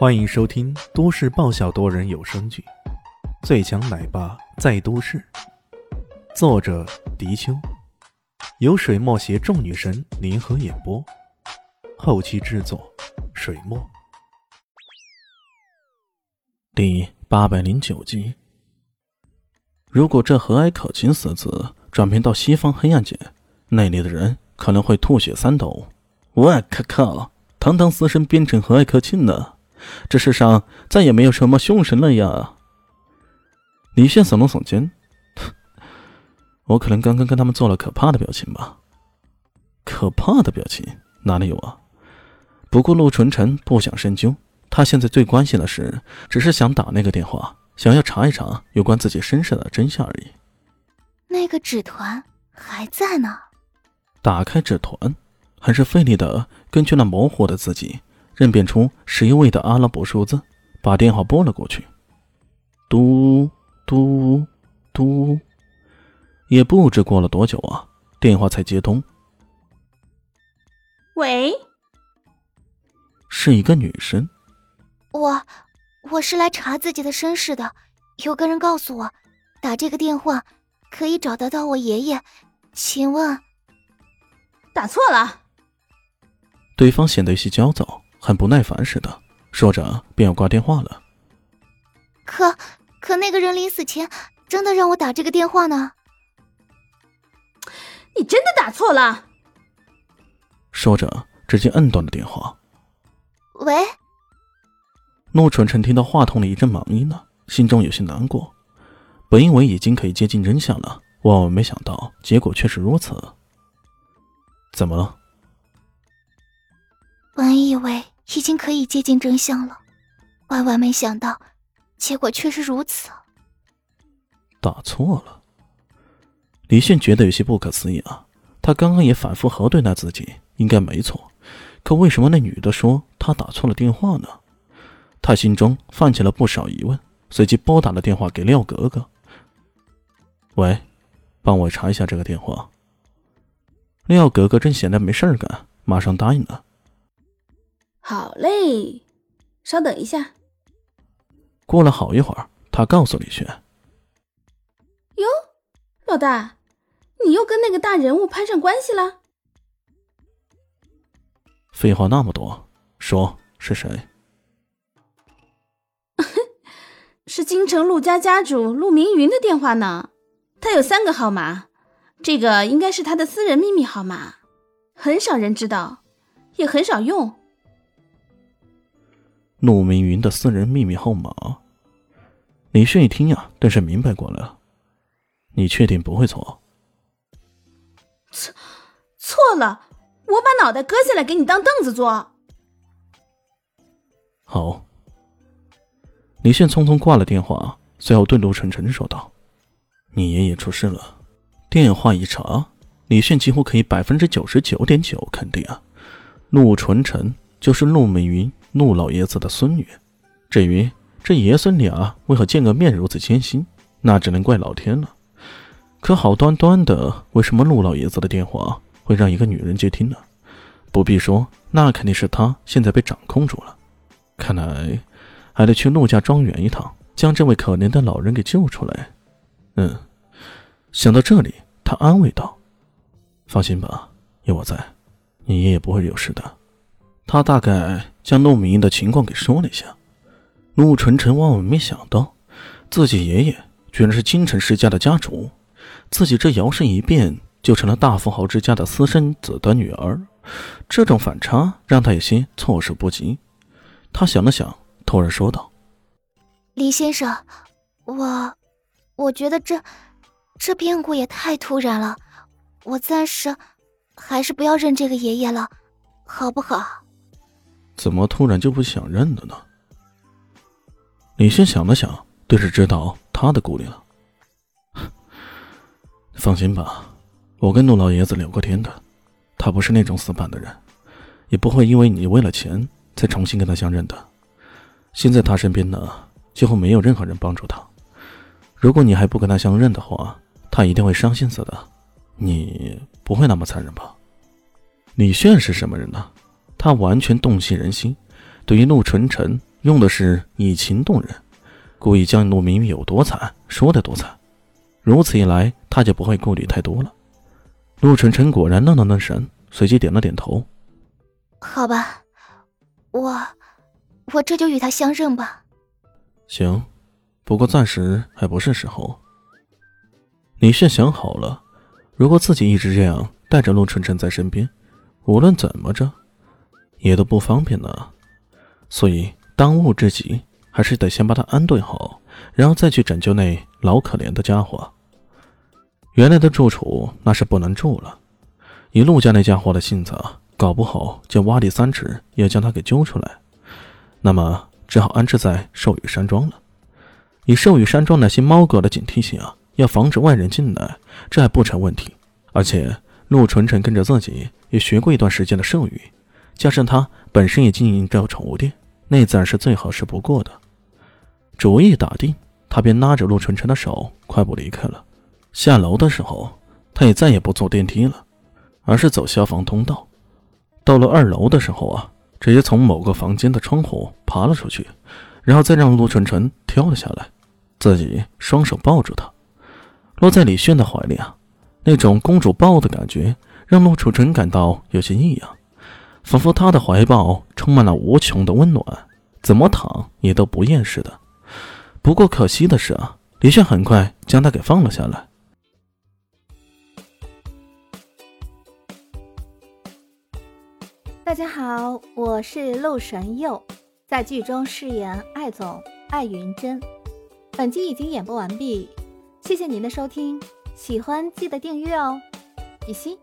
欢迎收听都市爆笑多人有声剧《最强奶爸在都市》，作者：迪秋，由水墨携众女神联合演播，后期制作：水墨。第八百零九集。如果这和蔼可亲四字转变到西方黑暗界，那里的人可能会吐血三斗。我靠靠！堂堂死神变成和蔼可亲了，这世上再也没有什么凶神了呀！李炫耸了耸肩，我可能刚刚跟他们做了可怕的表情吧？可怕的表情哪里有啊？不过陆纯臣不想深究，他现在最关心的是，只是想打那个电话，想要查一查有关自己身世的真相而已。那个纸团还在呢。打开纸团。很是费力的根据那模糊的字迹认辨出十一位的阿拉伯数字，把电话拨了过去。嘟嘟嘟，也不知过了多久啊，电话才接通。喂，是一个女生。我，我是来查自己的身世的。有个人告诉我，打这个电话可以找得到我爷爷。请问，打错了。对方显得有些焦躁，很不耐烦似的，说着便要挂电话了。可可，那个人临死前真的让我打这个电话呢。你真的打错了。说着，直接摁断了电话。喂。陆纯纯听到话筒里一阵忙音呢，心中有些难过。本以为已经可以接近真相了，万万没想到结果却是如此。怎么了？本以为已经可以接近真相了，万万没想到，结果却是如此。打错了，李迅觉得有些不可思议啊！他刚刚也反复核对了自己，应该没错，可为什么那女的说他打错了电话呢？他心中泛起了不少疑问，随即拨打了电话给廖格格。喂，帮我查一下这个电话。廖格格正闲着没事干，马上答应了。好嘞，稍等一下。过了好一会儿，他告诉李轩：“哟，老大，你又跟那个大人物攀上关系了？”废话那么多，说是谁？是京城陆家家主陆明云的电话呢。他有三个号码，这个应该是他的私人秘密号码，很少人知道，也很少用。陆明云的私人秘密号码，李炫一听呀，顿时明白过来了。你确定不会错？错错了，我把脑袋割下来给你当凳子坐。好。李炫匆匆挂了电话，随后对陆晨晨说道：“你爷爷出事了。”电话一查，李炫几乎可以百分之九十九点九肯定啊，陆纯晨就是陆明云。陆老爷子的孙女，至于这爷孙俩为何见个面如此艰辛，那只能怪老天了。可好端端的，为什么陆老爷子的电话会让一个女人接听呢？不必说，那肯定是他现在被掌控住了。看来还得去陆家庄园一趟，将这位可怜的老人给救出来。嗯，想到这里，他安慰道：“放心吧，有我在，你爷爷不会有事的。”他大概。将陆明的情况给说了一下，陆晨晨万万没想到，自己爷爷居然是京城世家的家主，自己这摇身一变就成了大富豪之家的私生子的女儿，这种反差让他有些措手不及。他想了想，突然说道：“李先生，我，我觉得这，这变故也太突然了，我暂时，还是不要认这个爷爷了，好不好？”怎么突然就不想认了呢？李轩想了想，顿时知道他的顾虑了。放心吧，我跟陆老爷子聊过天的，他不是那种死板的人，也不会因为你为了钱再重新跟他相认的。现在他身边呢，几乎没有任何人帮助他。如果你还不跟他相认的话，他一定会伤心死的。你不会那么残忍吧？李炫是什么人呢？他完全洞悉人心，对于陆纯纯用的是以情动人，故意将陆明玉有多惨说得多惨。如此一来，他就不会顾虑太多了。陆晨晨果然愣了愣神，随即点了点头：“好吧，我我这就与他相认吧。”行，不过暂时还不是时候。李炫想好了，如果自己一直这样带着陆晨晨在身边，无论怎么着，也都不方便呢。所以当务之急还是得先把他安顿好，然后再去拯救那老可怜的家伙。原来的住处那是不能住了，以陆家那家伙的性子，搞不好就挖地三尺也将他给揪出来。那么只好安置在寿宇山庄了。以寿宇山庄那些猫狗的警惕性啊！要防止外人进来，这还不成问题。而且陆纯纯跟着自己也学过一段时间的兽语，加上他本身也经营着宠物店，那自然是最合适不过的。主意打定，他便拉着陆纯纯的手快步离开了。下楼的时候，他也再也不坐电梯了，而是走消防通道。到了二楼的时候啊，直接从某个房间的窗户爬了出去，然后再让陆纯纯跳了下来，自己双手抱住她。落在李炫的怀里啊，那种公主抱的感觉让陆楚晨感到有些异样，仿佛他的怀抱充满了无穷的温暖，怎么躺也都不厌似的。不过可惜的是啊，李炫很快将他给放了下来。大家好，我是陆神佑，在剧中饰演艾总艾云珍。本集已经演播完毕。谢谢您的收听，喜欢记得订阅哦，比心。